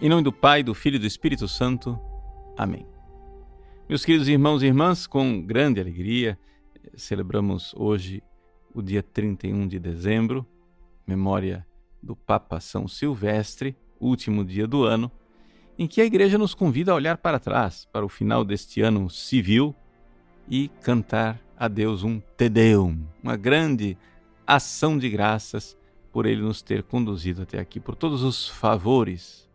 Em nome do Pai, do Filho e do Espírito Santo. Amém. Meus queridos irmãos e irmãs, com grande alegria, celebramos hoje o dia 31 de dezembro, memória do Papa São Silvestre, último dia do ano, em que a Igreja nos convida a olhar para trás, para o final deste ano civil e cantar a Deus um Te Deum, uma grande ação de graças por Ele nos ter conduzido até aqui, por todos os favores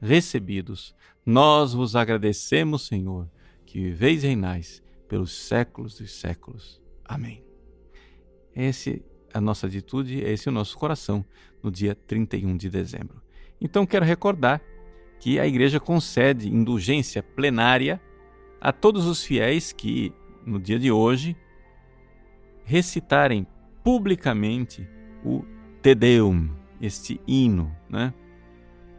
recebidos. Nós vos agradecemos, Senhor, que viveis e reinais pelos séculos dos séculos. Amém. Essa é a nossa atitude, esse é o nosso coração no dia 31 de dezembro. Então quero recordar que a igreja concede indulgência plenária a todos os fiéis que, no dia de hoje, recitarem publicamente o Te Deum, este hino, né?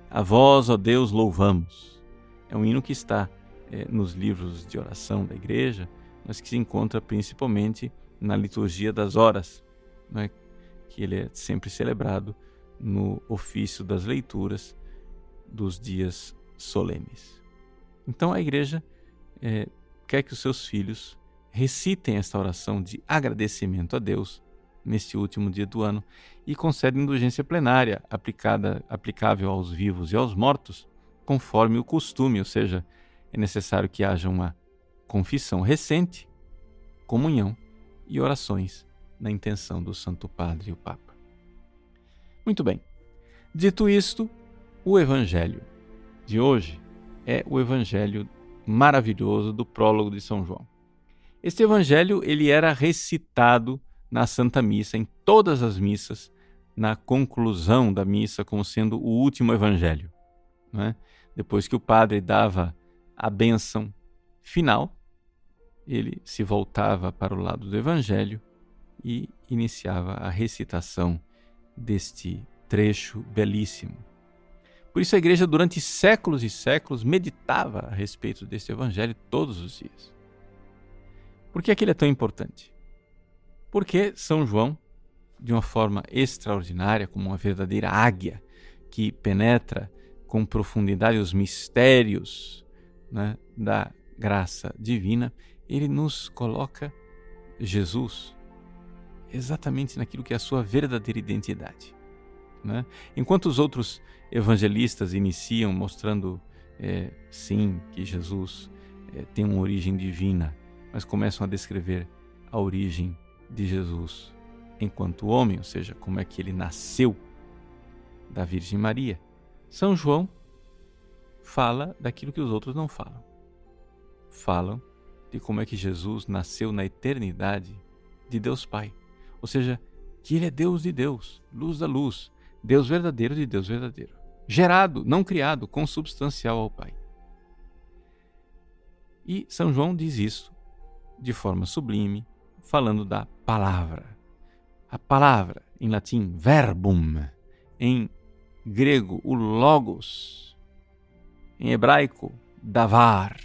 A vós, ó Deus, louvamos. É um hino que está é, nos livros de oração da igreja, mas que se encontra principalmente na liturgia das horas, né, que ele é sempre celebrado no ofício das leituras dos dias solenes. Então a igreja é, quer que os seus filhos recitem esta oração de agradecimento a Deus neste último dia do ano e concede indulgência plenária aplicada, aplicável aos vivos e aos mortos, conforme o costume, ou seja, é necessário que haja uma confissão recente, comunhão e orações na intenção do Santo Padre e o Papa. Muito bem. Dito isto, o Evangelho de hoje é o Evangelho maravilhoso do prólogo de São João. Este Evangelho ele era recitado na Santa Missa, em todas as missas, na conclusão da missa, como sendo o último evangelho. É? Depois que o padre dava a bênção final, ele se voltava para o lado do evangelho e iniciava a recitação deste trecho belíssimo. Por isso a igreja, durante séculos e séculos, meditava a respeito deste evangelho todos os dias. Por que aquele é tão importante? Porque São João, de uma forma extraordinária, como uma verdadeira águia que penetra com profundidade os mistérios né, da graça divina, ele nos coloca Jesus exatamente naquilo que é a sua verdadeira identidade. Né? Enquanto os outros evangelistas iniciam mostrando, é, sim, que Jesus é, tem uma origem divina, mas começam a descrever a origem de Jesus enquanto homem, ou seja, como é que ele nasceu da Virgem Maria. São João fala daquilo que os outros não falam. Falam de como é que Jesus nasceu na eternidade de Deus Pai. Ou seja, que ele é Deus de Deus, luz da luz, Deus verdadeiro de Deus verdadeiro. Gerado, não criado, consubstancial ao Pai. E São João diz isso de forma sublime, falando da palavra. A palavra, em latim, verbum, em grego, o logos, em hebraico, davar,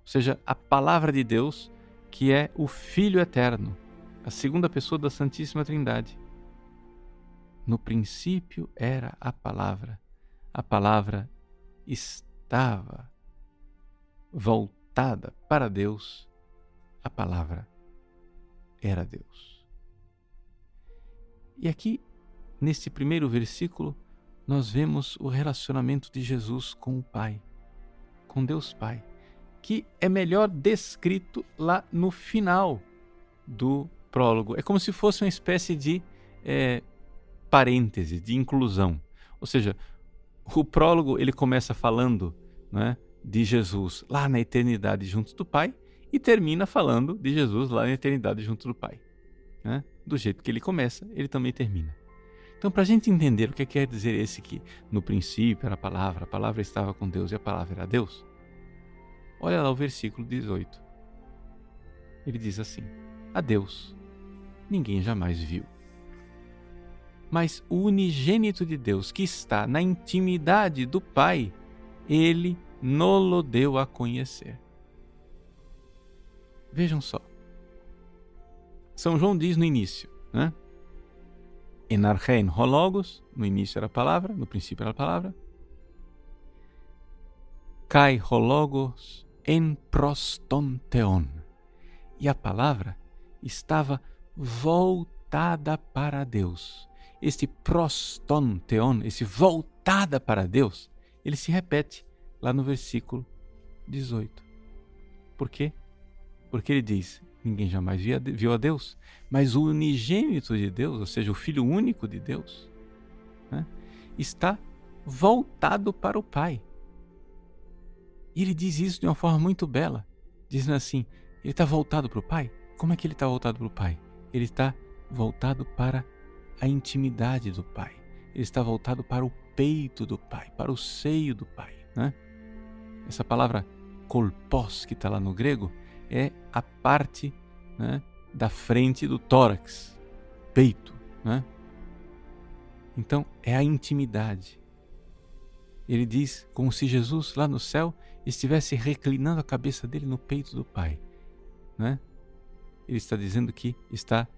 ou seja, a palavra de Deus, que é o Filho eterno, a segunda pessoa da Santíssima Trindade. No princípio era a palavra, a palavra estava voltada para Deus, a palavra era Deus. E aqui, neste primeiro versículo, nós vemos o relacionamento de Jesus com o Pai, com Deus Pai, que é melhor descrito lá no final do prólogo. É como se fosse uma espécie de é, parêntese, de inclusão. Ou seja, o prólogo ele começa falando né, de Jesus lá na eternidade junto do Pai, e termina falando de Jesus lá na eternidade junto do Pai. Né? Do jeito que ele começa, ele também termina. Então, para a gente entender o que quer dizer esse que no princípio era a palavra, a palavra estava com Deus e a palavra era Deus, olha lá o versículo 18. Ele diz assim: A Deus ninguém jamais viu. Mas o unigênito de Deus, que está na intimidade do Pai, ele nolo deu a conhecer. Vejam só. São João diz no início, né? Enarchein hologos, no início era a palavra, no princípio era a palavra. kai hologos en prostonteon. E a palavra estava voltada para Deus. Este prostonteon, esse voltada para Deus, ele se repete lá no versículo 18. Por quê? Porque ele diz: ninguém jamais viu a Deus, mas o unigênito de Deus, ou seja, o Filho único de Deus, né, está voltado para o Pai. E ele diz isso de uma forma muito bela, dizendo assim: ele está voltado para o Pai? Como é que ele está voltado para o Pai? Ele está voltado para a intimidade do Pai. Ele está voltado para o peito do Pai, para o seio do Pai. Né? Essa palavra kolpos, que está lá no grego, é a parte né, da frente do tórax, peito. Né? Então, é a intimidade. Ele diz como se Jesus lá no céu estivesse reclinando a cabeça dele no peito do Pai. Né? Ele está dizendo que está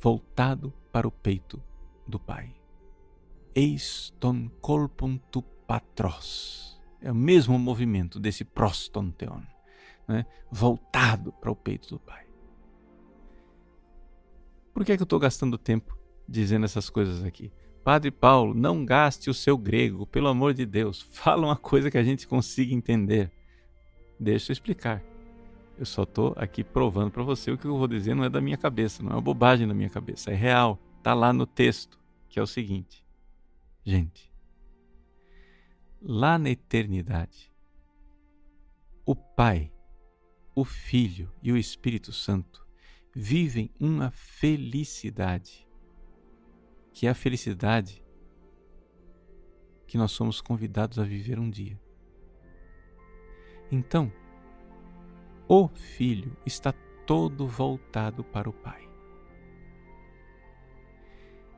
voltado para o peito do Pai. Eis ton colpum tu patros. É o mesmo movimento desse prostonteon, né? voltado para o peito do Pai. Por que, é que eu estou gastando tempo dizendo essas coisas aqui? Padre Paulo, não gaste o seu grego, pelo amor de Deus. Fala uma coisa que a gente consiga entender. Deixa eu explicar. Eu só estou aqui provando para você o que eu vou dizer não é da minha cabeça, não é uma bobagem da minha cabeça, é real. Está lá no texto, que é o seguinte. Gente, lá na eternidade, o Pai, o Filho e o Espírito Santo vivem uma felicidade, que é a felicidade que nós somos convidados a viver um dia. Então, o Filho está todo voltado para o Pai.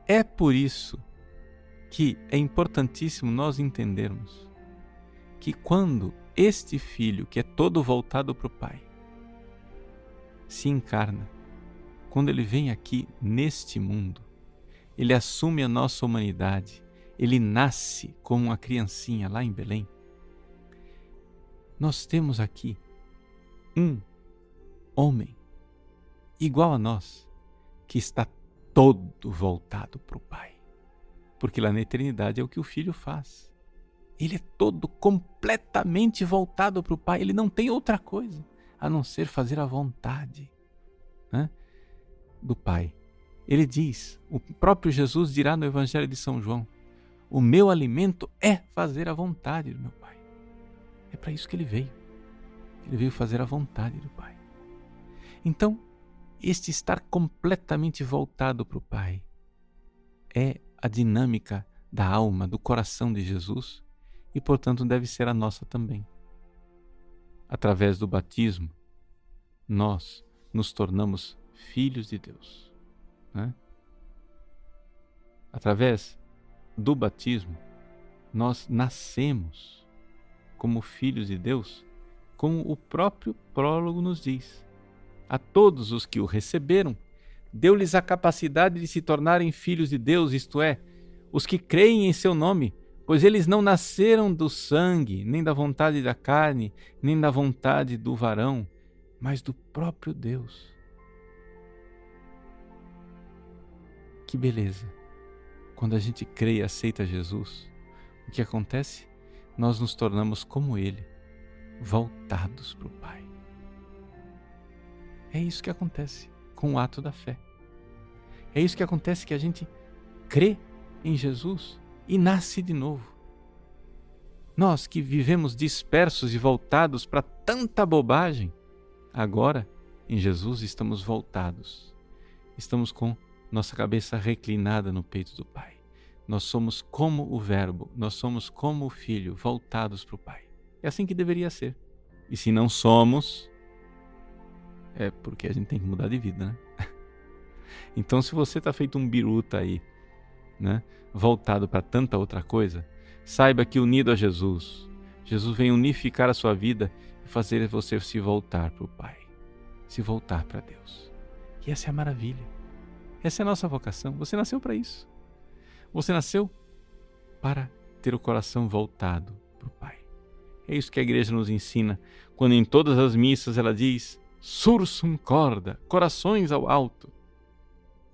É por isso que é importantíssimo nós entendermos que quando este Filho, que é todo voltado para o Pai, se encarna, quando ele vem aqui neste mundo, ele assume a nossa humanidade, ele nasce como uma criancinha lá em Belém. Nós temos aqui um homem igual a nós que está todo voltado para o Pai. Porque lá na eternidade é o que o filho faz. Ele é todo completamente voltado para o Pai. Ele não tem outra coisa a não ser fazer a vontade né, do Pai. Ele diz, o próprio Jesus dirá no Evangelho de São João: O meu alimento é fazer a vontade do meu Pai. É para isso que ele veio. Ele veio fazer a vontade do Pai. Então, este estar completamente voltado para o Pai é a dinâmica da alma, do coração de Jesus e, portanto, deve ser a nossa também. Através do batismo, nós nos tornamos filhos de Deus. Né? Através do batismo, nós nascemos como filhos de Deus, como o próprio prólogo nos diz. A todos os que o receberam, deu-lhes a capacidade de se tornarem filhos de Deus, isto é, os que creem em seu nome, pois eles não nasceram do sangue, nem da vontade da carne, nem da vontade do varão, mas do próprio Deus. Que beleza! Quando a gente crê e aceita Jesus, o que acontece? Nós nos tornamos como Ele, voltados para o Pai. É isso que acontece com o ato da fé. É isso que acontece que a gente crê em Jesus e nasce de novo. Nós que vivemos dispersos e voltados para tanta bobagem, agora em Jesus estamos voltados. Estamos com nossa cabeça reclinada no peito do Pai. Nós somos como o Verbo, nós somos como o Filho, voltados para o Pai. É assim que deveria ser. E se não somos, é porque a gente tem que mudar de vida, né? Então, se você está feito um biruta aí, né, voltado para tanta outra coisa, saiba que unido a Jesus, Jesus vem unificar a sua vida e fazer você se voltar para o Pai, se voltar para Deus. E essa é a maravilha. Essa é a nossa vocação. Você nasceu para isso. Você nasceu para ter o coração voltado para o Pai. É isso que a igreja nos ensina, quando em todas as missas ela diz: Sursum corda, corações ao alto,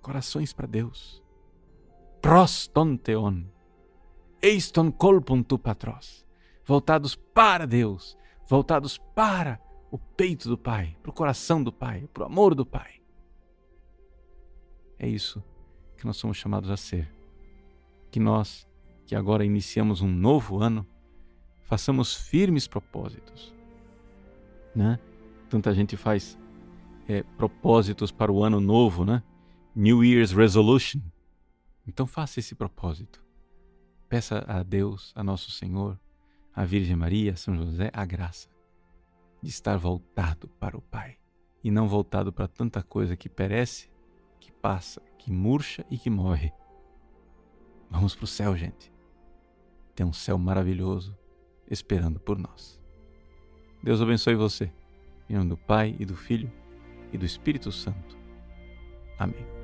corações para Deus. Proston teon, eiston colpum tu patros, voltados para Deus, voltados para o peito do Pai, para o coração do Pai, para o amor do Pai. É isso que nós somos chamados a ser. Que nós, que agora iniciamos um novo ano, façamos firmes propósitos. Né? Tanta gente faz é, propósitos para o ano novo, né? New Year's Resolution. Então faça esse propósito. Peça a Deus, a Nosso Senhor, a Virgem Maria, a São José, a graça de estar voltado para o Pai e não voltado para tanta coisa que perece, que passa, que murcha e que morre. Vamos para o céu, gente. Tem um céu maravilhoso esperando por nós. Deus abençoe você. Em nome do Pai e do Filho e do Espírito Santo. Amém.